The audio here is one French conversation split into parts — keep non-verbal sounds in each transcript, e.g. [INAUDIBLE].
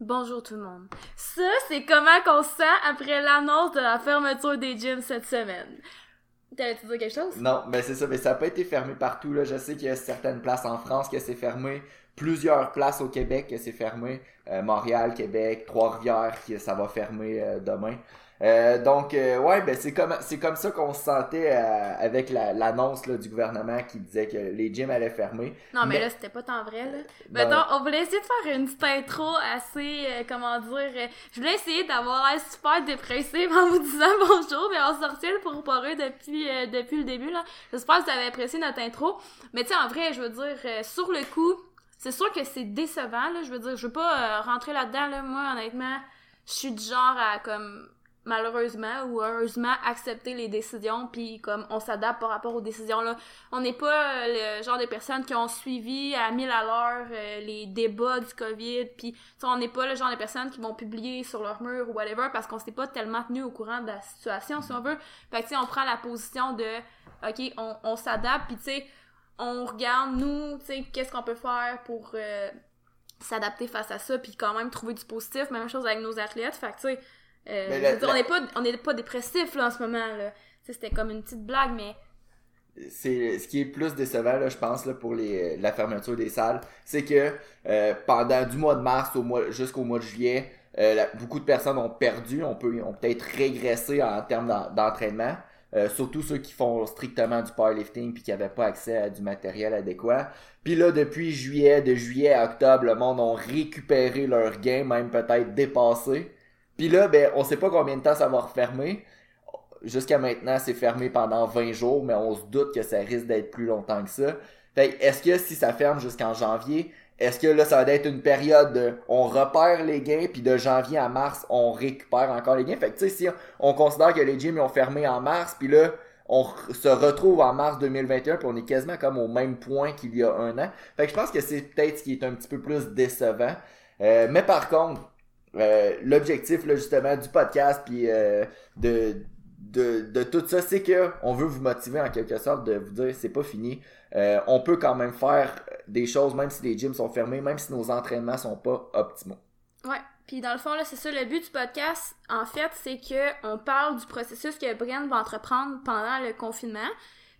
Bonjour tout le monde. Ça, c'est comment qu'on se sent après l'annonce de la fermeture des gyms cette semaine. T'allais-tu dire quelque chose? Non, mais c'est ça, mais ça n'a pas été fermé partout. Je sais qu'il y a certaines places en France que c'est fermé, plusieurs places au Québec que c'est fermé. Euh, Montréal, Québec, Trois-Rivières, qui ça va fermer euh, demain. Euh, donc, euh, ouais, ben c'est comme c'est comme ça qu'on se sentait euh, avec l'annonce du gouvernement qui disait que les gyms allaient fermer. Non, mais, là, c'était pas tant vrai, là. Mettons, on voulait essayer de faire une petite intro assez, comment dire, je voulais essayer d'avoir l'air super dépressive en vous disant [LAUGHS] bonjour, mais on sortait le pour parler depuis, depuis le début, là. J'espère que vous avez apprécié notre intro. Mais tu sais, en vrai, je veux dire, sur le coup, c'est sûr que c'est décevant, là. Je veux dire, je veux pas rentrer là-dedans, là. Moi, honnêtement, je suis du genre à, comme malheureusement ou heureusement accepter les décisions puis comme on s'adapte par rapport aux décisions là on n'est pas euh, le genre de personnes qui ont suivi à mille à l'heure euh, les débats du covid puis on n'est pas le genre de personnes qui vont publier sur leur mur ou whatever parce qu'on s'est pas tellement tenu au courant de la situation si on veut. Fait que tu sais on prend la position de ok on, on s'adapte puis tu sais on regarde nous tu sais qu'est-ce qu'on peut faire pour euh, s'adapter face à ça puis quand même trouver du positif. Même chose avec nos athlètes. Fait que tu sais euh, on n'est pas, on est pas dépressif là, en ce moment. Là. C'était comme une petite blague, mais. C'est ce qui est plus décevant, là, je pense, là, pour les, la fermeture des salles, c'est que euh, pendant du mois de mars au mois jusqu'au mois de juillet, euh, beaucoup de personnes ont perdu, on peut, ont peut-être régressé en termes d'entraînement. surtout ceux qui font strictement du powerlifting puis qui n'avaient pas accès à du matériel adéquat. Puis là, depuis juillet, de juillet à octobre, le monde ont récupéré leur gain, même peut-être dépassé. Puis là, ben, on sait pas combien de temps ça va refermer. Jusqu'à maintenant, c'est fermé pendant 20 jours, mais on se doute que ça risque d'être plus longtemps que ça. Fait est-ce que si ça ferme jusqu'en janvier, est-ce que là, ça va être une période de on repère les gains, puis de janvier à mars, on récupère encore les gains? Fait que tu sais, si on considère que les gyms ont fermé en mars, puis là, on se retrouve en mars 2021, puis on est quasiment comme au même point qu'il y a un an. Fait que je pense que c'est peut-être ce qui est un petit peu plus décevant. Euh, mais par contre, euh, l'objectif justement du podcast puis euh, de, de, de tout ça c'est que on veut vous motiver en quelque sorte de vous dire c'est pas fini. Euh, on peut quand même faire des choses même si les gyms sont fermés même si nos entraînements sont pas optimaux. Ouais. Puis dans le fond là c'est ça le but du podcast en fait c'est que on parle du processus que Brian va entreprendre pendant le confinement.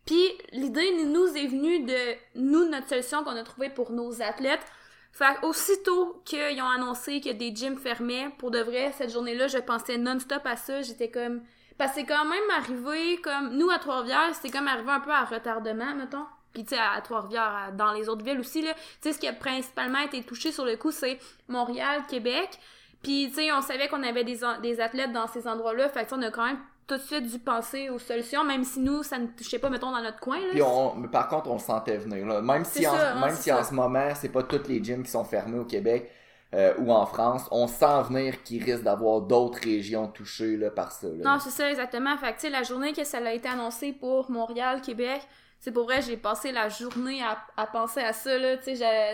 Puis l'idée nous est venue de nous notre solution qu'on a trouvée pour nos athlètes fait aussitôt qu'ils ont annoncé que des gyms fermaient, pour de vrai, cette journée-là, je pensais non-stop à ça. J'étais comme... Parce que c'est quand même arrivé comme... Nous, à Trois-Rivières, c'était comme arrivé un peu à retardement, mettons. Puis, tu sais, à Trois-Rivières, dans les autres villes aussi, là. Tu sais, ce qui a principalement été touché sur le coup, c'est Montréal, Québec. Puis, tu sais, on savait qu'on avait des, des athlètes dans ces endroits-là. Fait que, on a quand même tout de suite dû penser aux solutions, même si nous, ça ne touchait pas, mettons, dans notre coin. Là. Puis on, mais par contre, on sentait venir. Là. Même si, en, hein, même si en ce moment, c'est pas toutes les gyms qui sont fermés au Québec euh, ou en France, on sent venir qu'il risque d'avoir d'autres régions touchées là, par ça. Non, c'est ça, exactement. Fait que, la journée que ça a été annoncé pour Montréal, Québec, c'est pour vrai, j'ai passé la journée à, à penser à ça, là,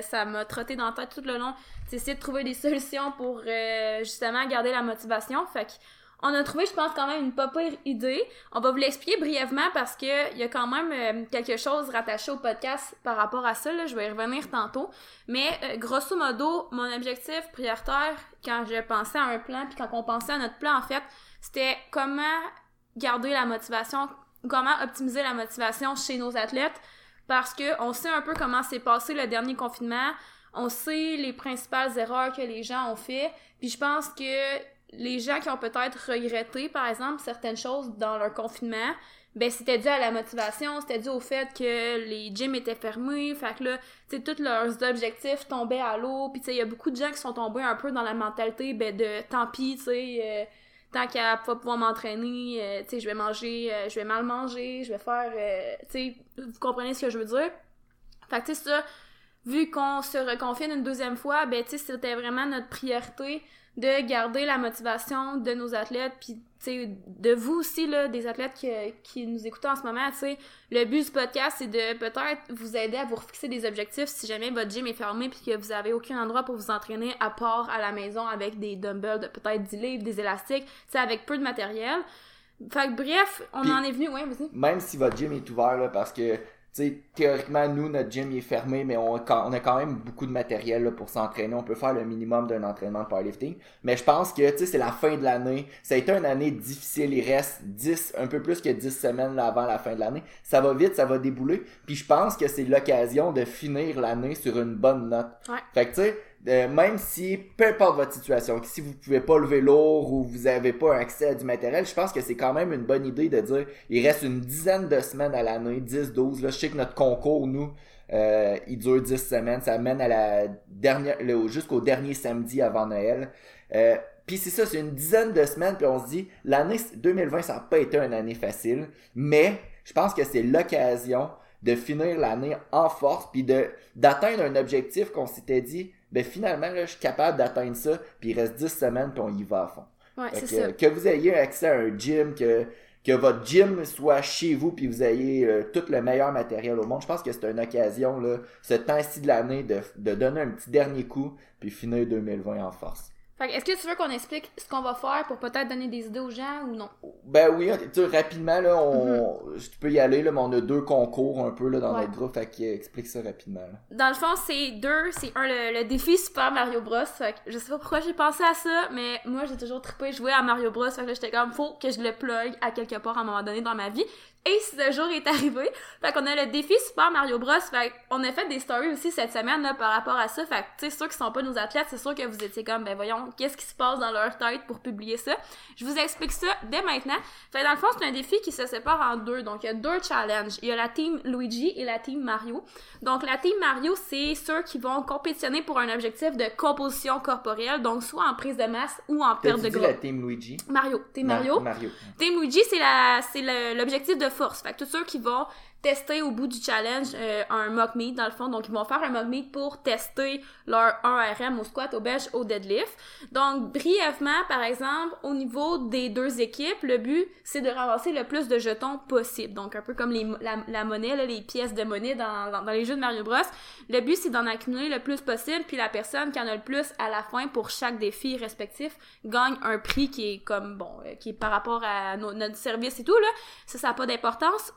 ça m'a trotté dans la tête tout le long. J'ai essayé de trouver des [LAUGHS] solutions pour, euh, justement, garder la motivation. Fait que, on a trouvé, je pense, quand même une pas pire idée. On va vous l'expliquer brièvement parce que il y a quand même euh, quelque chose rattaché au podcast par rapport à ça. Là. Je vais y revenir tantôt. Mais euh, grosso modo, mon objectif prioritaire quand je pensais à un plan, puis quand on pensait à notre plan, en fait, c'était comment garder la motivation, comment optimiser la motivation chez nos athlètes. Parce que on sait un peu comment s'est passé le dernier confinement. On sait les principales erreurs que les gens ont fait. Puis je pense que les gens qui ont peut-être regretté, par exemple, certaines choses dans leur confinement, ben c'était dû à la motivation, c'était dû au fait que les gyms étaient fermés, fait que là, tu sais, tous leurs objectifs tombaient à l'eau, puis tu sais, il y a beaucoup de gens qui sont tombés un peu dans la mentalité, ben de tant pis, tu sais, euh, tant qu'à pas pouvoir m'entraîner, euh, tu sais, je vais manger, euh, je vais mal manger, je vais faire, tu sais, vous comprenez ce que je veux dire? Fait que tu sais, ça, vu qu'on se reconfine une deuxième fois, ben tu sais, c'était vraiment notre priorité de garder la motivation de nos athlètes puis de vous aussi là des athlètes qui, qui nous écoutent en ce moment le but du podcast c'est de peut-être vous aider à vous fixer des objectifs si jamais votre gym est fermé puis que vous avez aucun endroit pour vous entraîner à part à la maison avec des dumbbells de peut-être 10 livres des élastiques avec peu de matériel. Fait que bref on en est venu ouais vas-y. même si votre gym est ouvert là parce que sais, théoriquement, nous, notre gym est fermé, mais on, on a quand même beaucoup de matériel là, pour s'entraîner. On peut faire le minimum d'un entraînement de powerlifting. Mais je pense que, c'est la fin de l'année. Ça a été une année difficile. Il reste 10, un peu plus que 10 semaines là, avant la fin de l'année. Ça va vite, ça va débouler. Puis je pense que c'est l'occasion de finir l'année sur une bonne note. Ouais. Fait que, tu sais, euh, même si, peu importe votre situation, si vous pouvez pas lever lourd ou vous avez pas accès à du matériel, je pense que c'est quand même une bonne idée de dire, il reste une dizaine de semaines à l'année, 10, 12, là, je sais que notre concours, nous, euh, il dure 10 semaines, ça mène à la dernière, jusqu'au dernier samedi avant Noël. Euh, puis c'est ça, c'est une dizaine de semaines, puis on se dit, l'année 2020, ça n'a pas été une année facile, mais je pense que c'est l'occasion de finir l'année en force, puis d'atteindre un objectif qu'on s'était dit, ben finalement, là, je suis capable d'atteindre ça, puis il reste 10 semaines, puis on y va à fond. Ouais, que, ça. que vous ayez accès à un gym, que, que votre gym soit chez vous, puis vous ayez euh, tout le meilleur matériel au monde, je pense que c'est une occasion, là, ce temps-ci de l'année, de, de donner un petit dernier coup, puis finir 2020 en force. Fait que est-ce que tu veux qu'on explique ce qu'on va faire pour peut-être donner des idées aux gens ou non? Ben oui, tu sais, rapidement, là, on, tu peux y aller, là, mais on a deux concours un peu là, dans Ouais. notre groupe, fait que, explique ça rapidement. là. Dans le fond, c'est deux. C'est un, le, le défi Super Mario Bros. Fait que je sais pas pourquoi j'ai pensé à ça, mais moi, j'ai toujours trippé jouer à Mario Bros. Fait que là, j'étais comme, faut que je le plug à quelque part à un moment donné dans ma vie. Et ce jour est arrivé. Fait qu'on a le défi Super Mario Bros. Fait qu'on a fait des stories aussi cette semaine, là, par rapport à ça. Fait que, tu sais, ceux qui sont pas nos athlètes, c'est sûr que vous étiez comme, ben voyons, qu'est-ce qui se passe dans leur tête pour publier ça? Je vous explique ça dès maintenant. Fait que dans le fond, c'est un défi qui se sépare en deux. Donc, il y a deux challenges. Il y a la team Luigi et la team Mario. Donc, la team Mario, c'est ceux qui vont compétitionner pour un objectif de composition corporelle, donc soit en prise de masse ou en perte de dit la gras. team Luigi? Mario, team Ma- Mario. Mario. Team Luigi, c'est l'objectif de force. Fait que tous ceux qui vont tester au bout du challenge euh, un mock meet dans le fond, donc ils vont faire un mock meet pour tester leur 1RM au squat, au bench, au deadlift. Donc brièvement, par exemple, au niveau des deux équipes, le but c'est de ramasser le plus de jetons possible. Donc un peu comme la, monnaie, les pièces de monnaie dans, dans, les jeux de Mario Bros. Le but c'est d'en accumuler le plus possible, puis la personne qui en a le plus à la fin pour chaque défi respectif gagne un prix qui est comme bon, euh, qui est par rapport à no- notre service et tout là. Ça, ça n'a pas d'importance.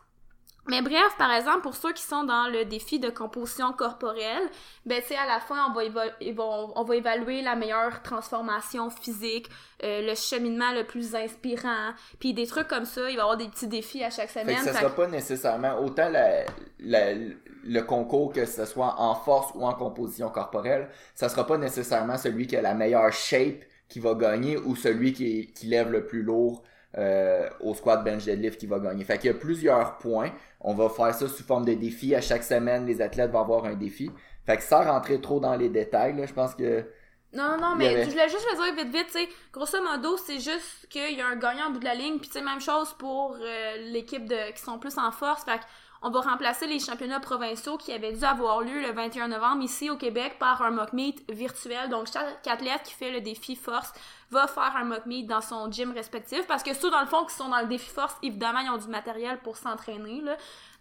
Mais bref, par exemple, pour ceux qui sont dans le défi de composition corporelle, ben tu sais, à la fin, on va, on va évaluer la meilleure transformation physique, euh, le cheminement le plus inspirant, puis des trucs comme ça. Il va y avoir des petits défis à chaque Fait semaine. que ça Fait sera que- pas nécessairement autant la, la- le concours que ce soit en force ou en composition corporelle, ça sera pas nécessairement celui qui a la meilleure shape qui va gagner ou celui qui, qui lève le plus lourd euh, au squat bench deadlift qui va gagner. Fait qu'il y a plusieurs points. On va faire ça sous forme de défi. À chaque semaine, les athlètes vont avoir un défi. Fait que sans rentrer trop dans les détails, là, je pense que Non, non, mais avait- je voulais juste le dire vite, vite, tu sais, grosso modo, c'est juste qu'il y a un gagnant au bout de la ligne, puis tu sais, même chose pour euh, l'équipe de qui sont plus en force, fait on va remplacer les championnats provinciaux qui avaient dû avoir lieu le 21 novembre ici au Québec par un mock meet virtuel. Donc, chaque athlète qui fait le défi force va faire un mock meet dans son gym respectif parce que ceux, dans le fond, qui sont dans le défi force, évidemment, ils ont du matériel pour s'entraîner.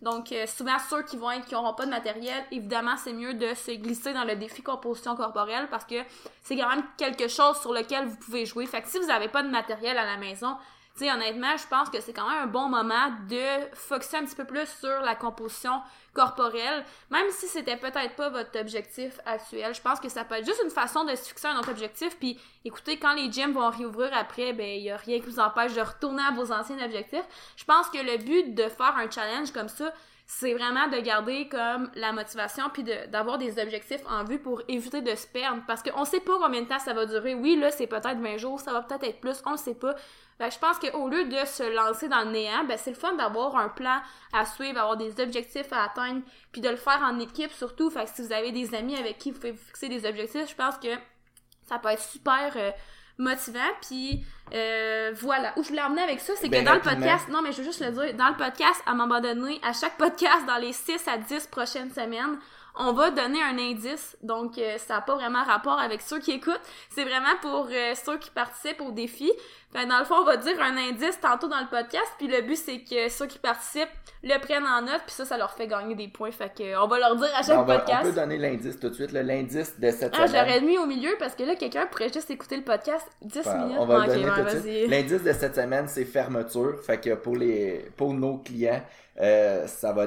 Donc, euh, souvent, ceux qui vont être, qui auront pas de matériel, évidemment, c'est mieux de se glisser dans le défi composition corporelle parce que c'est quand même quelque chose sur lequel vous pouvez jouer. Fait que si vous avez pas de matériel à la maison, tu sais, honnêtement, je pense que c'est quand même un bon moment de focuser un petit peu plus sur la composition corporelle, même si c'était peut-être pas votre objectif actuel. Je pense que ça peut être juste une façon de se fixer un autre objectif. Puis, écoutez, quand les gyms vont réouvrir après, ben, il y a rien qui vous empêche de retourner à vos anciens objectifs. Je pense que le but de faire un challenge comme ça, c'est vraiment de garder comme la motivation puis d'avoir des objectifs en vue pour éviter de se perdre parce qu'on sait pas combien de temps ça va durer. Oui, là, c'est peut-être 20 jours, ça va peut-être être plus, on le sait pas. Fait que je pense qu'au lieu de se lancer dans le néant, ben c'est le fun d'avoir un plan à suivre, avoir des objectifs à atteindre, puis de le faire en équipe surtout. Fait que si vous avez des amis avec qui vous pouvez fixer des objectifs, je pense que ça peut être super euh, motivant. Puis euh, voilà. Où je voulais emmener avec ça, c'est que Ben, dans le podcast, non mais je veux juste le dire, dans le podcast, à un moment donné, à chaque podcast, dans les 6 à 10 prochaines semaines, on va donner un indice. Donc, euh, ça n'a pas vraiment rapport avec ceux qui écoutent. C'est vraiment pour euh, ceux qui participent au défi. Ben, dans le fond, on va dire un indice tantôt dans le podcast, puis le but, c'est que ceux qui participent le prennent en note, puis ça, ça leur fait gagner des points. Fait que, on va leur dire à chaque Ben, on, va- podcast. on peut donner l'indice tout de suite. L'indice de cette Ah, semaine. j'aurais mis au milieu parce que là, quelqu'un pourrait juste écouter le podcast 10 Enfin, minutes. on va donner ouais, tout de suite. vas-y. L'indice de cette semaine, c'est fermeture. Fait que pour les pour nos clients, euh, ça va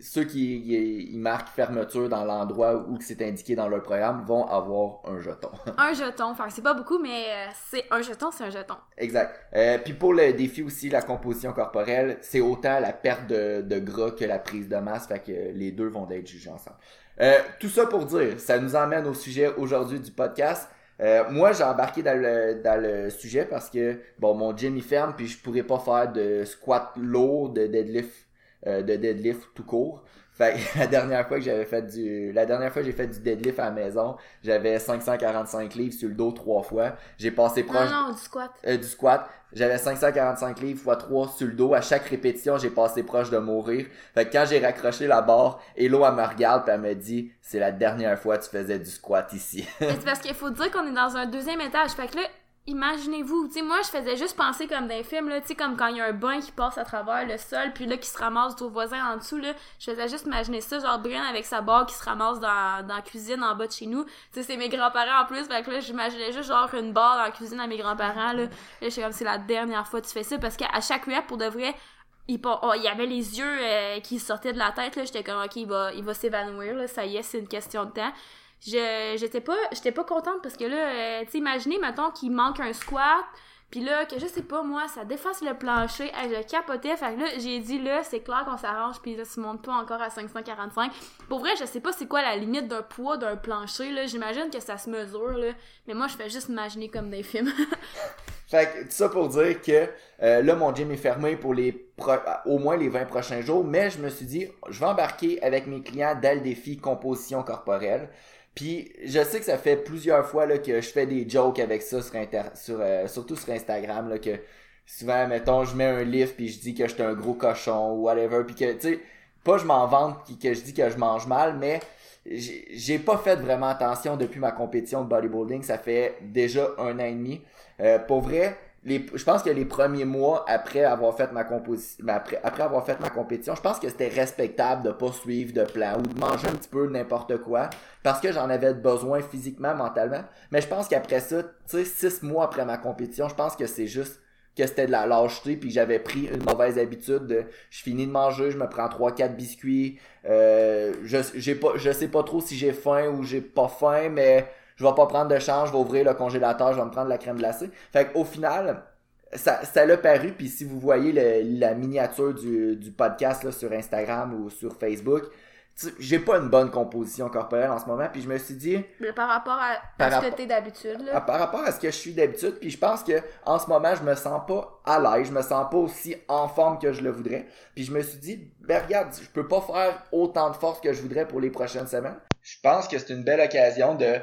ceux qui marquent fermeture dans l'endroit où c'est indiqué dans leur programme vont avoir un jeton. Un jeton. Enfin, c'est pas beaucoup, mais euh, c'est un jeton, c'est un jeton. [LAUGHS] exact. Euh, puis pour le défi aussi, la composition corporelle, c'est autant la perte de, gras que la prise de masse. Fait que les deux vont être jugés ensemble. Euh, tout ça pour dire, ça nous emmène au sujet aujourd'hui du podcast. Euh, moi, j'ai embarqué dans le, dans le sujet parce que, bon, mon gym il ferme, puis je pourrais pas faire de squat lourd, de deadlift, de deadlift tout court. Fait que [LAUGHS] la dernière fois que j'avais fait du, la dernière fois que j'ai fait du deadlift à la maison, j'avais 545 livres sur le dos trois fois. J'ai passé proche Non, non, du squat. euh, du squat. J'avais 545 livres x 3 sur le dos. À chaque répétition, j'ai passé proche de mourir. Fait que quand j'ai raccroché la barre, Hello, elle me regarde puis elle me dit, c'est la dernière fois que tu faisais du squat ici. C'est parce qu'il faut dire qu'on est dans un deuxième étage. Fait que là, imaginez-vous, tu sais, moi, je faisais juste penser comme dans les films, là, tu sais, comme quand il y a un bain qui passe à travers le sol, puis là, qui se ramasse au voisin en dessous, là. Je faisais juste imaginer ça, genre Brian avec sa barre qui se ramasse dans, la cuisine en bas de chez nous. Tu sais, c'est mes grands-parents en plus, fait que là, j'imaginais juste genre une barre dans la cuisine à mes grands-parents, là. Là, j'étais comme, c'est la dernière fois que tu fais ça, parce qu'à chaque rep, pour de vrai, il, oh, il y avait les yeux euh, qui sortaient de la tête là j'étais comme ok il va il va s'évanouir là ça y est c'est une question de temps je j'étais pas j'étais pas contente parce que là euh, tu imaginez mettons qu'il manque un squat puis là que je sais pas moi ça défasse le plancher hey, je capotais fait que là j'ai dit là c'est clair qu'on s'arrange puis là tu montes pas encore à 545 pour vrai je sais pas c'est quoi la limite d'un poids d'un plancher là j'imagine que ça se mesure là mais moi je fais juste imaginer comme des films [LAUGHS] fait que tout ça pour dire que euh, là, mon gym est fermé pour les pro- au moins les 20 prochains jours, mais je me suis dit, je vais embarquer avec mes clients dans le défi composition corporelle. Puis je sais que ça fait plusieurs fois là, que je fais des jokes avec ça sur, inter- sur euh, surtout sur Instagram là, que souvent mettons je mets un lift puis je dis que j'étais un gros cochon ou whatever puis que tu sais pas je m'en vante puis que je dis que je mange mal mais j'ai pas fait vraiment attention depuis ma compétition de bodybuilding ça fait déjà un an et demi. Euh, pour vrai les, je pense que les premiers mois après avoir fait ma composition après, après avoir fait ma compétition je pense que c'était respectable de pas suivre de plan ou de manger un petit peu n'importe quoi parce que j'en avais besoin physiquement mentalement. Mais je pense qu'après ça tu sais six mois après ma compétition je pense que c'est juste que c'était de la lâcheté puis j'avais pris une mauvaise habitude de je finis de manger je me prends trois quatre biscuits euh, je j'ai pas je sais pas trop si j'ai faim ou j'ai pas faim mais je vais pas prendre de change je vais ouvrir le congélateur je vais me prendre la crème glacée fait qu'au final ça ça l'a paru puis si vous voyez le- la miniature du, du podcast là, sur Instagram ou sur Facebook j'ai pas une bonne composition corporelle en ce moment puis je me suis dit Mais par rapport à, Par à ce que t'es d'habitude là par rapport à ce que je suis d'habitude, puis je pense que en ce moment, je me sens pas à l'aise, je me sens pas aussi en forme que je le voudrais. Puis je me suis dit, ben regarde, je peux pas faire autant de force que je voudrais pour les prochaines semaines. Je pense que c'est une belle occasion de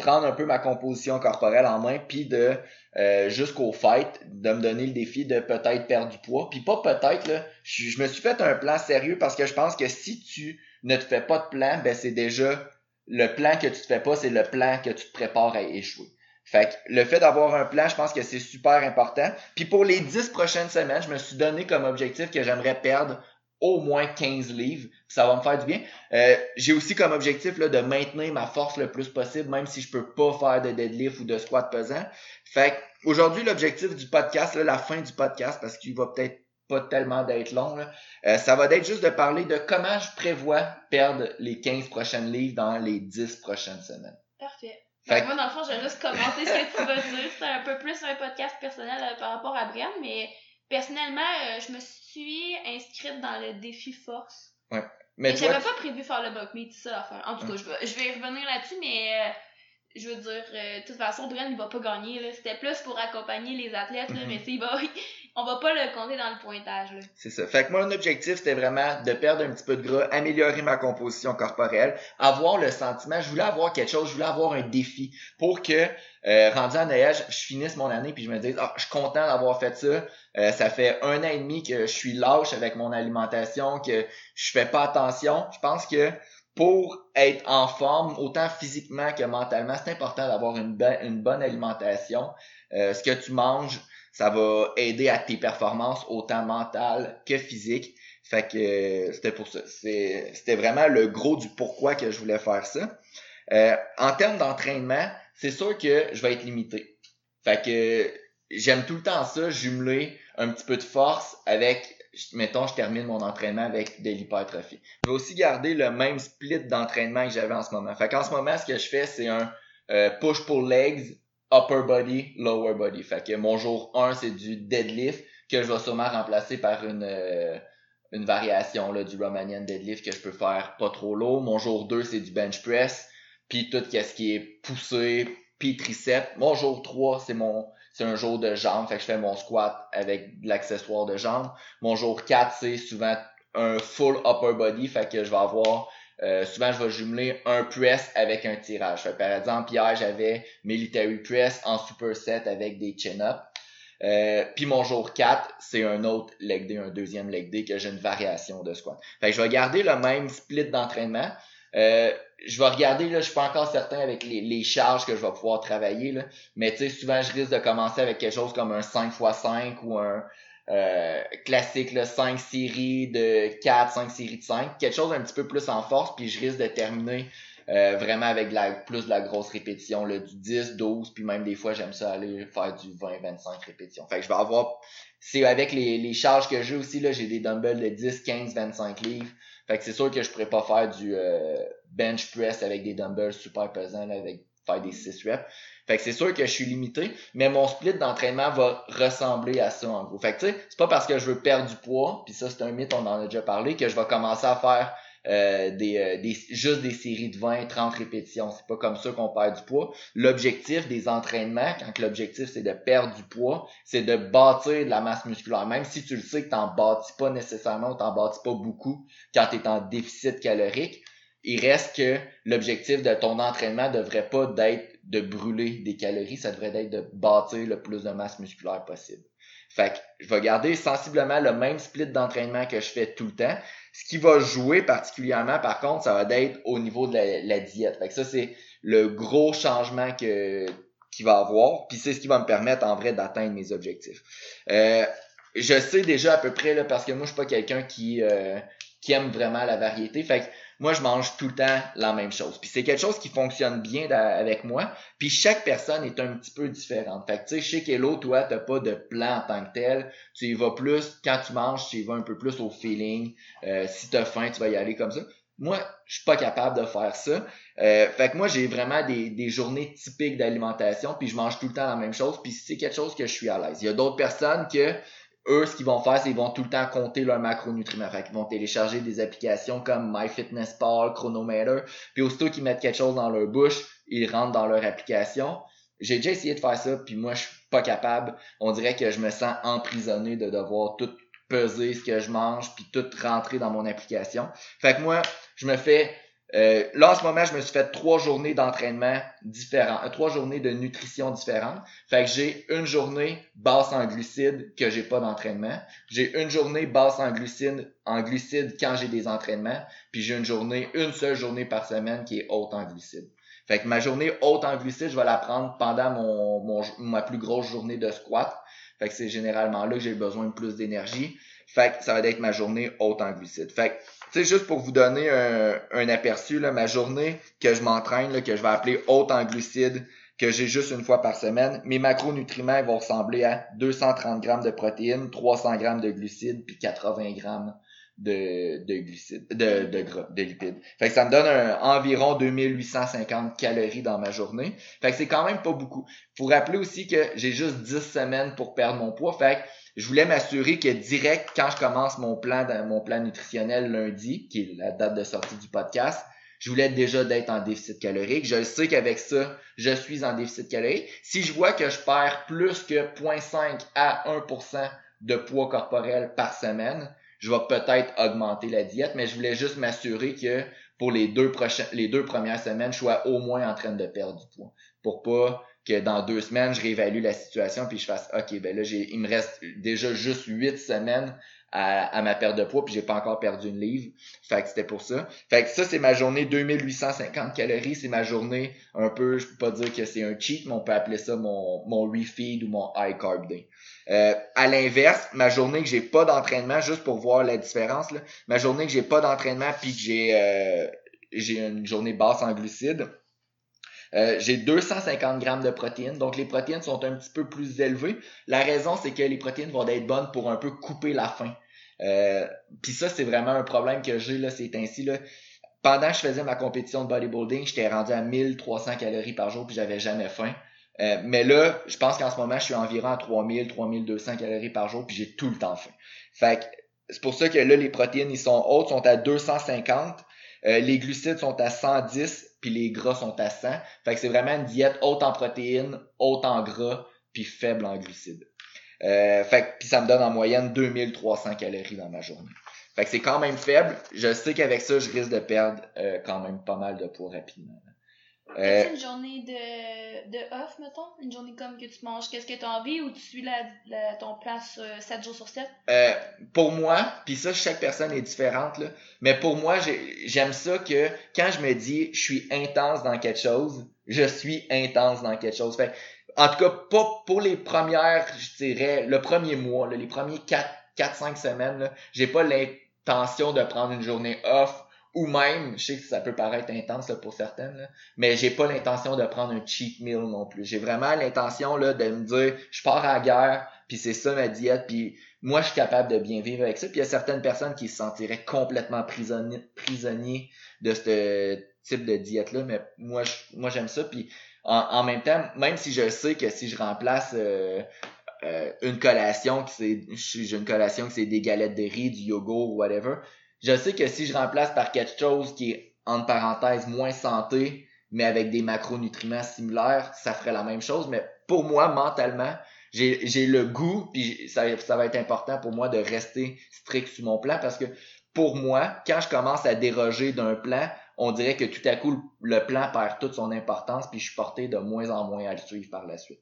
prendre un peu ma composition corporelle en main, puis de euh, jusqu'au fight, de me donner le défi de peut-être perdre du poids. Puis pas peut-être, je, me suis fait un plan sérieux parce que je pense que si tu ne te fais pas de plan, ben c'est déjà le plan que tu te fais pas, c'est le plan que tu te prépares à échouer. Fait que le fait d'avoir un plan, je pense que c'est super important. Puis pour les 10 prochaines semaines, je me suis donné comme objectif que j'aimerais perdre au moins 15 livres. Ça va me faire du bien. Euh, j'ai aussi comme objectif là, de maintenir ma force le plus possible, même si je peux pas faire de deadlift ou de squat pesant. Fait que aujourd'hui, l'objectif du podcast, là, la fin du podcast, parce qu'il va peut-être pas tellement d'être long, là, euh, ça va être juste de parler de comment je prévois perdre les 15 prochaines livres dans les 10 prochaines semaines. Parfait. Fait moi, dans le fond, je vais juste commenter ce que tu vas dire. C'est un peu plus un podcast personnel euh, par rapport à Brian, mais personnellement, euh, je me suis inscrite dans le défi force. Mais tu vois, J'avais pas prévu faire le buck meet, ça l'affaire. En tout cas, je vais, je vais revenir là-dessus, mais euh, je veux dire, euh, de toute façon, Brian, il va pas gagner. là. C'était plus pour accompagner les athlètes, là, mais tu sais, il va, [LAUGHS] on va pas le compter dans le pointage. Là. C'est ça. Fait que mon objectif, c'était vraiment de perdre un petit peu de gras, améliorer ma composition corporelle, avoir le sentiment, je voulais avoir quelque chose, je voulais avoir un défi pour que, euh, rendu en Noël, je, je finisse mon année puis je me dise, ah, je suis content d'avoir fait ça. Euh, ça fait un an et demi que je suis lâche avec mon alimentation, que je fais pas attention. Je pense que pour être en forme, autant physiquement que mentalement, c'est important d'avoir une, be- une bonne alimentation. Euh, ce que tu manges, ça va aider à tes performances autant mentales que physiques. Fait que euh, c'était pour ça. C'était vraiment le gros du pourquoi que je voulais faire ça. Euh, en termes d'entraînement, c'est sûr que je vais être limité. Fait que j'aime tout le temps ça, jumeler un petit peu de force avec, mettons, je termine mon entraînement avec de l'hypertrophie. Je vais aussi garder le même split d'entraînement que j'avais en ce moment. Fait qu'en ce moment, ce que je fais, c'est un euh, push-pull legs, upper body, lower body. Fait que mon jour 1, c'est du deadlift que je vais sûrement remplacer par une, euh, une variation là, du Romanian deadlift que je peux faire pas trop lourd. Mon jour 2, c'est du bench press, puis tout ce qui est poussé, puis triceps. Mon jour 3, c'est mon c'est un jour de jambes, fait que je fais mon squat avec de l'accessoire de jambes. Mon jour 4, c'est souvent un full upper body, fait que je vais avoir euh, souvent je vais jumeler un press avec un tirage. Fait, par exemple, hier j'avais military press en superset avec des chin-up. Euh, puis mon jour 4, c'est un autre leg day, un deuxième leg day que j'ai une variation de squat. Fait que je vais garder le même split d'entraînement. Euh, je vais regarder, là, je suis pas encore certain avec les, les charges que je vais pouvoir travailler, là, mais tu sais, souvent je risque de commencer avec quelque chose comme un 5x5 ou un euh, classique, là, 5 séries de 4, 5 séries de 5, quelque chose un petit peu plus en force, puis je risque de terminer euh, vraiment avec la, plus de la grosse répétition, là, du 10, 12, puis même des fois j'aime ça aller faire du 20, 25 répétitions. Fait que je vais avoir, c'est avec les, les charges que j'ai aussi, là, j'ai des dumbbells de 10, 15, 25 livres. Fait que c'est sûr que je pourrais pas faire du euh, bench press avec des dumbbells super pesants, avec faire des 6 reps. Fait que c'est sûr que je suis limité, mais mon split d'entraînement va ressembler à ça en gros. Fait que tu sais, c'est pas parce que je veux perdre du poids, puis ça c'est un mythe, on en a déjà parlé, que je vais commencer à faire euh, des, euh, des, juste des séries de 20, 30 répétitions. C'est pas comme ça qu'on perd du poids. L'objectif des entraînements, quand l'objectif c'est de perdre du poids, c'est de bâtir de la masse musculaire. Même si tu le sais que t'en bâtis pas nécessairement ou t'en bâtis pas beaucoup quand tu es en déficit calorique, il reste que l'objectif de ton entraînement devrait pas d'être de brûler des calories, ça devrait être de bâtir le plus de masse musculaire possible. Fait que je vais garder sensiblement le même split d'entraînement que je fais tout le temps. Ce qui va jouer particulièrement, par contre, ça va être au niveau de la, diète. Fait que ça, c'est le gros changement que qu'il va avoir. Puis c'est ce qui va me permettre en vrai d'atteindre mes objectifs. Euh, je sais déjà à peu près, là, parce que moi, je suis pas quelqu'un qui, euh, qui aime vraiment la variété. Fait moi, je mange tout le temps la même chose. Puis c'est quelque chose qui fonctionne bien avec moi. Puis chaque personne est un petit peu différente. Fait que tu sais, chez Kello, toi, t'as pas de plan en tant que tel. Tu y vas plus, quand tu manges, tu y vas un peu plus au feeling. Euh, si t'as faim, tu vas y aller comme ça. Moi, je suis pas capable de faire ça. Euh, fait que moi, j'ai vraiment des, des journées typiques d'alimentation, puis je mange tout le temps la même chose, puis c'est quelque chose que je suis à l'aise. Il y a d'autres personnes que eux, ce qu'ils vont faire, c'est qu'ils vont tout le temps compter leurs macronutriments. Fait qu'ils vont télécharger des applications comme MyFitnessPal, Chronometer, puis aussitôt qu'ils mettent quelque chose dans leur bouche, ils rentrent dans leur application. J'ai déjà essayé de faire ça, puis moi, je suis pas capable. On dirait que je me sens emprisonné de devoir tout peser ce que je mange, puis tout rentrer dans mon application. Fait que moi, je me fais euh, là, en ce moment, je me suis fait trois journées d'entraînement différents, euh, trois journées de nutrition différentes. Fait que j'ai une journée basse en glucides que j'ai pas d'entraînement. J'ai une journée basse en glucides, en glucides quand j'ai des entraînements. Puis j'ai une journée, une seule journée par semaine qui est haute en glucides. Fait que ma journée haute en glucides, je vais la prendre pendant mon, mon ma plus grosse journée de squat. Fait que c'est généralement là que j'ai besoin de plus d'énergie. Fait que ça va être ma journée haute en glucides. Fait que tu juste pour vous donner un, un aperçu, là, ma journée que je m'entraîne, que je vais appeler haute en glucides, que j'ai juste une fois par semaine, mes macronutriments vont ressembler à 230 grammes de protéines, 300 grammes de glucides, puis 80 grammes de, de glucides, de, de de lipides. Fait que ça me donne environ 2850 calories dans ma journée. Fait que c'est quand même pas beaucoup. Faut rappeler aussi que j'ai juste 10 semaines pour perdre mon poids. Fait que je voulais m'assurer que direct quand je commence mon plan mon plan nutritionnel lundi, qui est la date de sortie du podcast, je voulais déjà d'être en déficit calorique. Je sais qu'avec ça, je suis en déficit calorique. Si je vois que je perds plus que 0.5 à 1% de poids corporel par semaine, je vais peut-être augmenter la diète, mais je voulais juste m'assurer que pour les deux prochaines, les deux premières semaines, je sois au moins en train de perdre du poids. Pour pas que dans deux semaines, je réévalue la situation puis je fasse OK, ben là, j'ai, il me reste déjà juste huit semaines à, ma perte de poids, puis j'ai pas encore perdu une livre. Fait que c'était pour ça. Fait que ça, c'est ma journée 2850 calories. C'est ma journée un peu, je peux pas dire que c'est un cheat, mais on peut appeler ça mon, mon refeed ou mon high carb day. Euh, à l'inverse, ma journée que j'ai pas d'entraînement, juste pour voir la différence, ma journée que j'ai pas d'entraînement puis que j'ai euh, une journée basse en glucides, euh, j'ai 250 grammes de protéines, donc les protéines sont un petit peu plus élevées. La raison, c'est que les protéines vont être bonnes pour un peu couper la faim. Euh, Puis ça, c'est vraiment un problème que j'ai là, c'est ainsi là. Pendant que je faisais ma compétition de bodybuilding, j'étais rendu à 1300 calories par jour puis j'avais jamais faim. Euh, mais là, je pense qu'en ce moment, je suis environ à 3000, 3200 calories par jour puis j'ai tout le temps faim. Fait que c'est pour ça que là, les protéines, ils sont hautes, sont à 250. Euh, les glucides sont à 110 puis les gras sont à 100. Fait que c'est vraiment une diète haute en protéines, haute en gras, puis faible en glucides. Euh, fait que, puis ça me donne en moyenne 2300 calories dans ma journée. Fait que c'est quand même faible. Je sais qu'avec ça, je risque de perdre euh, quand même pas mal de poids rapidement. Euh, une journée de, de off, mettons? Une journée comme que tu manges qu'est-ce que tu as envie ou tu suis la, ton place 7 jours sur 7? Euh, pour moi, puis ça, chaque personne est différente, là, mais pour moi, j'aime ça que quand je me dis je suis intense dans quelque chose, je suis intense dans quelque chose. Fait, en tout cas, pas pour les premières, je dirais, le premier mois, les premiers 4-5 semaines, j'ai pas l'intention de prendre une journée off ou même, je sais que ça peut paraître intense pour certaines, mais j'ai pas l'intention de prendre un cheat meal non plus. J'ai vraiment l'intention là de me dire, je pars à la guerre, puis c'est ça ma diète, puis moi je suis capable de bien vivre avec ça. Puis il y a certaines personnes qui se sentiraient complètement prisonniers, de ce type de diète là, mais moi moi j'aime ça. Puis en, même temps, même si je sais que si je remplace euh, euh, une collation qui c'est j'ai une collation qui c'est des galettes de riz, du yogourt, whatever, je sais que si je remplace par quelque chose qui est, entre parenthèses, moins santé, mais avec des macronutriments similaires, ça ferait la même chose. Mais pour moi, mentalement, j'ai le goût, puis ça, ça va être important pour moi de rester strict sur mon plan parce que pour moi, quand je commence à déroger d'un plan, on dirait que tout à coup, le plan perd toute son importance, puis je suis porté de moins en moins à le suivre par la suite.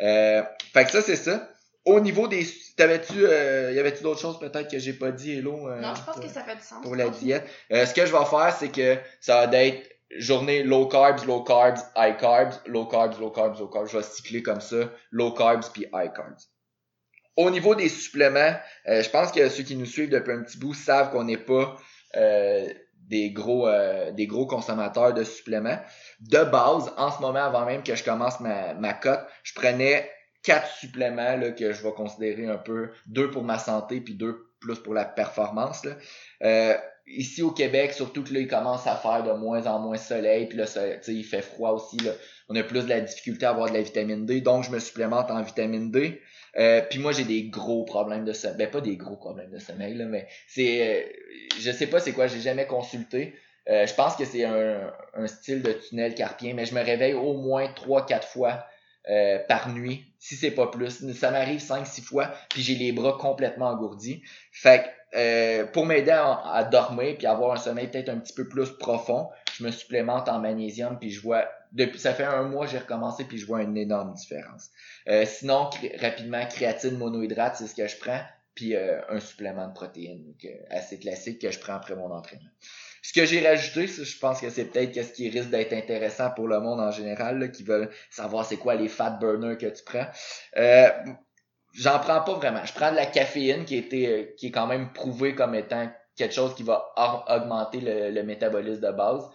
Euh, fait que ça, c'est ça. Au niveau des. T'avais-tu. Euh, y avait-tu d'autres choses peut-être que j'ai pas dit, Hello? Euh, non, je pense que ça fait du sens. Pour la diète. Euh, ce que je vais faire, c'est que ça va être journée low carbs, low carbs, high carbs, low carbs, low carbs, low carbs. Je vais cycler comme ça. Low carbs puis high carbs. Au niveau des suppléments, euh, je pense que ceux qui nous suivent depuis un petit bout savent qu'on n'est pas des gros des gros consommateurs de suppléments. De base, en ce moment, avant même que je commence ma, ma cote, je prenais quatre suppléments là, que je vais considérer un peu, deux pour ma santé puis deux plus pour la performance. Là. Euh, ici au Québec, surtout que là, il commence à faire de moins en moins soleil, puis là, il fait froid aussi. Là. On a plus de la difficulté à avoir de la vitamine D, donc je me supplémente en vitamine D. Euh, puis moi, j'ai des gros problèmes de sommeil. Ben, pas des gros problèmes de sommeil, là, mais c'est. Euh, je sais pas c'est quoi, j'ai jamais consulté. Euh, je pense que c'est un, un style de tunnel carpien, mais je me réveille au moins trois, quatre fois euh, par nuit, si c'est pas plus. Ça m'arrive 5-6 fois, puis j'ai les bras complètement engourdis. Fait que euh, pour m'aider à, dormir puis avoir un sommeil peut-être un petit peu plus profond, je me supplémente en magnésium puis je vois depuis ça fait un mois j'ai recommencé puis je vois une énorme différence. Euh, sinon rapidement créatine monohydrate c'est ce que je prends puis un supplément de protéines assez classique que je prends après mon entraînement. Ce que j'ai rajouté, je pense que c'est peut-être ce qui risque d'être intéressant pour le monde en général, qui veulent savoir c'est quoi les fat burners que tu prends. Euh, J'en prends pas vraiment. Je prends de la caféine qui, était, euh, qui est quand même prouvé comme étant quelque chose qui va augmenter le, métabolisme de base.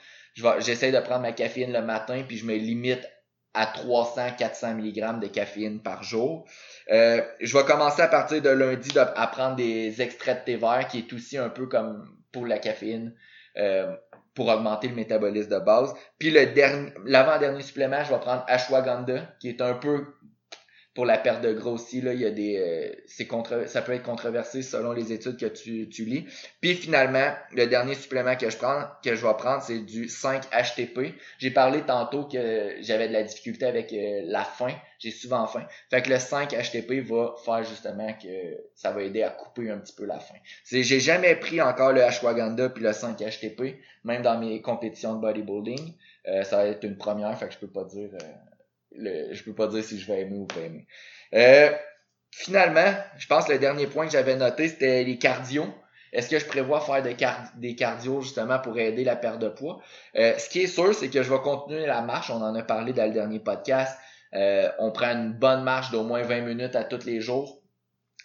J'essaie de prendre ma caféine le matin, puis je me limite à 300-400 mg de caféine par jour. Euh, je vais commencer à partir de lundi à prendre des extraits de thé vert, qui est aussi un peu comme pour la caféine. Euh, pour augmenter le métabolisme de base. Puis le dernier, l'avant-dernier supplément, je vais prendre ashwagandha, qui est un peu pour la perte de gros aussi, là, il y a des, euh, c'est contre, ça peut être controversé selon les études que tu, tu lis. Puis finalement, le dernier supplément que je prends, que je vais prendre, c'est du 5-HTP. J'ai parlé tantôt que j'avais de la difficulté avec euh, la faim. J'ai souvent faim. Fait que le 5-HTP va faire justement que ça va aider à couper un petit peu la faim. C'est, j'ai jamais pris encore le ashwagandha puis le 5-HTP, même dans mes compétitions de bodybuilding. Euh, ça va être une première, fait que je peux pas dire le, je peux pas dire si je vais aimer ou pas aimer. Euh, finalement, je pense que le dernier point que j'avais noté, c'était les cardio. Est-ce que je prévois faire des, des cardio justement pour aider la perte de poids? Euh, ce qui est sûr, c'est que je vais continuer la marche. On en a parlé dans le dernier podcast. Euh, on prend une bonne marche d'au moins 20 minutes à tous les jours.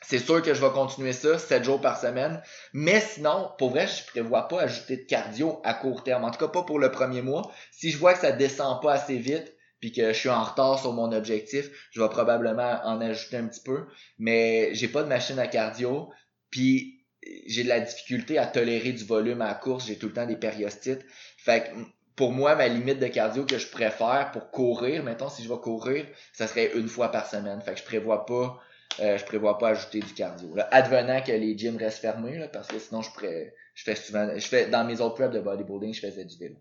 C'est sûr que je vais continuer ça 7 jours par semaine. Mais sinon, pour vrai, je prévois pas ajouter de cardio à court terme. En tout cas, pas pour le premier mois. Si je vois que ça descend pas assez vite, puis que je suis en retard sur mon objectif, je vais probablement en ajouter un petit peu. Mais j'ai pas de machine à cardio. Puis j'ai de la difficulté à tolérer du volume à la course. J'ai tout le temps des périostites. Fait que pour moi, ma limite de cardio que je préfère pour courir, mettons, si je vais courir, ça serait une fois par semaine. Fait que je prévois pas, euh, je prévois pas ajouter du cardio. Là, advenant que les gyms restent fermés, là, parce que sinon je pourrais, je fais souvent, je fais, dans mes autres preps de bodybuilding, je faisais du vélo.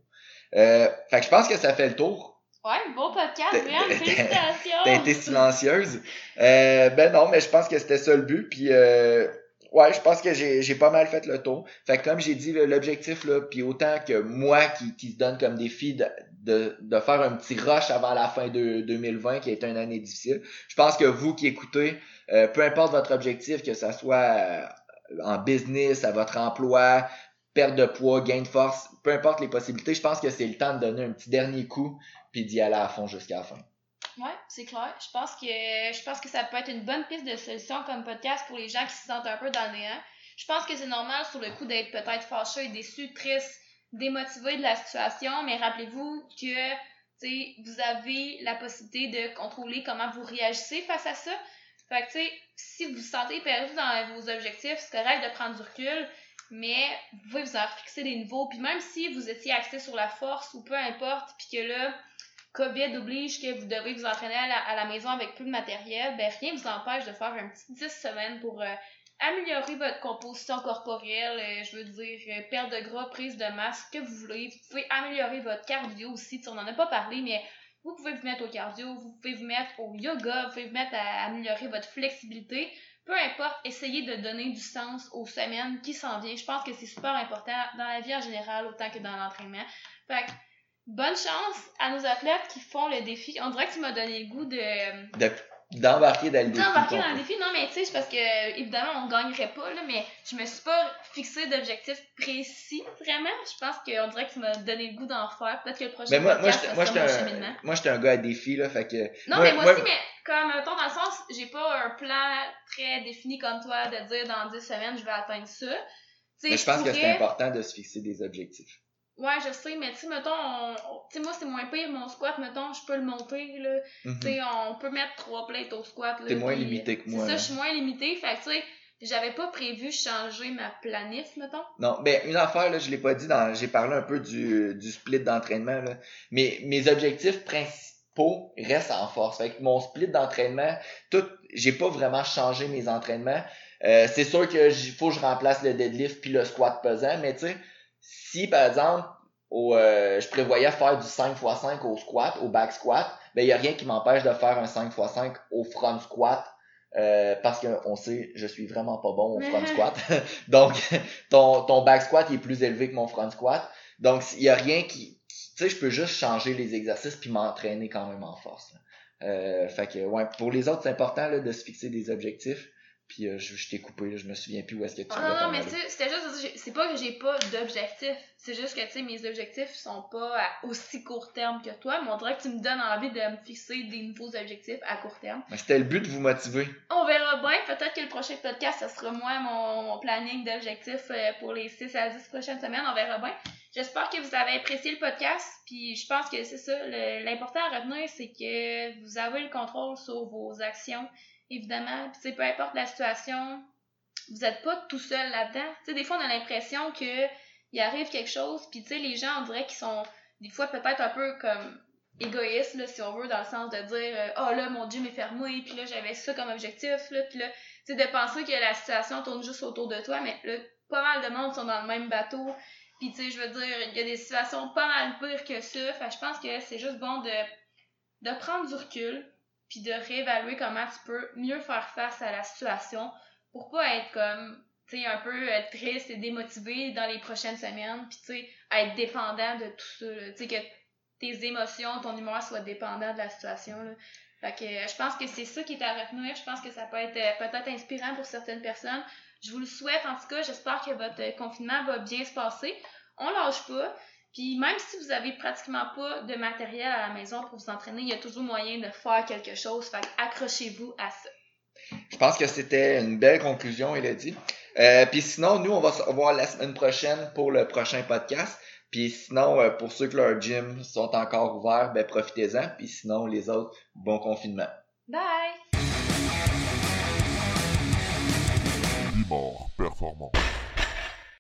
Euh, fait que je pense que ça fait le tour. Ouais, bon podcast, Brian, félicitations! T'as été silencieuse. Euh, ben non, mais je pense que c'était ça le but, puis euh, Ouais, je pense que j'ai pas mal fait le tour. Fait que comme j'ai dit, l'objectif, là, puis autant que moi qui, qui se donne comme défi de, de, de, faire un petit rush avant la fin de 2020, qui a été une année difficile, je pense que vous qui écoutez, euh, peu importe votre objectif, que ça soit euh, en business, à votre emploi, perte de poids, gain de force, peu importe les possibilités, je pense que c'est le temps de donner un petit dernier coup, puis d'y aller à fond jusqu'à la fin. Oui, c'est clair. Je pense que je pense que ça peut être une bonne piste de solution comme podcast pour les gens qui se sentent un peu dans le néant. Je pense que c'est normal sur le coup d'être peut-être fâché, déçu, triste, démotivé de la situation, mais rappelez-vous que vous avez la possibilité de contrôler comment vous réagissez face à ça. Fait que, si vous vous sentez perdu dans vos objectifs, c'est correct de prendre du recul, mais vous pouvez vous en fixer des nouveaux. Puis même si vous étiez axé sur la force ou peu importe, puis que là, COVID oblige que vous devez vous entraîner à la, maison avec plus de matériel, ben rien ne vous empêche de faire un petit 10 semaines pour euh, améliorer votre composition corporelle, euh, je veux dire, euh, perte de gras, prise de masse, ce que vous voulez. Vous pouvez améliorer votre cardio aussi, on n'en a pas parlé, mais vous pouvez vous mettre au cardio, vous pouvez vous mettre au yoga, vous pouvez vous mettre à améliorer votre flexibilité. Peu importe, essayez de donner du sens aux semaines qui s'en viennent. Je pense que c'est super important dans la vie en général autant que dans l'entraînement. Fait que, bonne chance à nos athlètes qui font le défi. On dirait que tu m'as donné le goût de. D'embarquer dans le défi. D'embarquer dans le défi. Non, mais tu sais, c'est parce que, évidemment, on gagnerait pas, là, mais je me suis pas fixé d'objectif précis, vraiment. Je pense qu'on dirait que tu m'as donné le goût d'en faire. Peut-être que le prochain mais moi, moi, j'étais un, moi, j'étais un gars à défi, là, fait que. Non, mais moi, aussi, mais comme, mettons, dans le sens, j'ai pas un plan très défini comme toi de dire dans 10 semaines, je vais atteindre ça. mais je pense que c'est important de se fixer des objectifs. Ouais, je sais, mais tu sais, mettons, tu sais, moi, c'est moins pire, mon squat, mettons, je peux le monter, là. Mhm. Tu sais, on peut mettre trois plates au squat, là. T'es moins limité que moi. C'est ça, je suis moins limité, fait que, tu sais, j'avais pas prévu changer ma planif, mettons. Non, ben, une affaire, là, je l'ai pas dit dans, j'ai parlé un peu du, du split d'entraînement, là. Mais mes objectifs principaux restent en force. Fait que mon split d'entraînement, tout, j'ai pas vraiment changé mes entraînements. Euh, c'est sûr que faut que je remplace le deadlift puis le squat pesant, mais tu sais, si, par exemple, au, euh, je prévoyais faire du 5x5 au squat, au back squat, ben il n'y a rien qui m'empêche de faire un 5x5 au front squat. Euh, parce qu'on sait, je suis vraiment pas bon au [LAUGHS] front squat. [LAUGHS] Donc, ton, ton back squat est plus élevé que mon front squat. Donc, il n'y a rien qui... Tu sais, je peux juste changer les exercices puis m'entraîner quand même en force. Euh, fait que, ouais, pour les autres, c'est important là, de se fixer des objectifs. Puis euh, je, t'ai coupé, je me souviens plus où est-ce que tu ah, Non, non, mais c'était juste, c'est pas que j'ai pas d'objectif. C'est juste que, tu sais, mes objectifs sont pas à aussi court terme que toi, mais on dirait que tu me donnes envie de me fixer des nouveaux objectifs à court terme. C'était le but de vous motiver. On verra bien. Peut-être que le prochain podcast, ça sera moi, mon, planning d'objectifs euh, pour les 6 à 10 prochaines semaines. On verra bien. J'espère que vous avez apprécié le podcast. Puis je pense que c'est ça. L'important à retenir, c'est que vous avez le contrôle sur vos actions évidemment. Puis, peu importe la situation, vous n'êtes pas tout seul là-dedans. Tu des fois, on a l'impression que il arrive quelque chose, puis les gens, on dirait qu'ils sont des fois peut-être un peu comme égoïstes, là, si on veut, dans le sens de dire euh, oh là, mon gym est fermé, puis là, j'avais ça comme objectif, là, puis là, tu sais, de penser que la situation tourne juste autour de toi, mais là, pas mal de monde sont dans le même bateau. Puis, tu je veux dire, il y a des situations pas mal pires que ça. Fait je pense que c'est juste bon de, de prendre du recul, puis de réévaluer comment tu peux mieux faire face à la situation pour pas être comme tu sais un peu euh, triste et démotivé dans les prochaines semaines puis tu sais être dépendant de tout ça tu sais que tes émotions ton humeur soient dépendants de la situation là. Fait que je pense que c'est ça qui est à retenir. Je pense que ça peut être peut-être inspirant pour certaines personnes. Je vous le souhaite en tout cas. J'espère que votre confinement va bien se passer. On lâche pas. Puis même si vous avez pratiquement pas de matériel à la maison pour vous entraîner, il y a toujours moyen de faire quelque chose. Fait accrochez-vous à ça. Je pense que c'était une belle conclusion, Elodie. Euh, Puis sinon, nous, on va se revoir la semaine prochaine pour le prochain podcast. Puis sinon, euh, pour ceux que leurs gyms sont encore ouverts, ben profitez-en. Puis sinon, les autres, bon confinement. Bye! performant.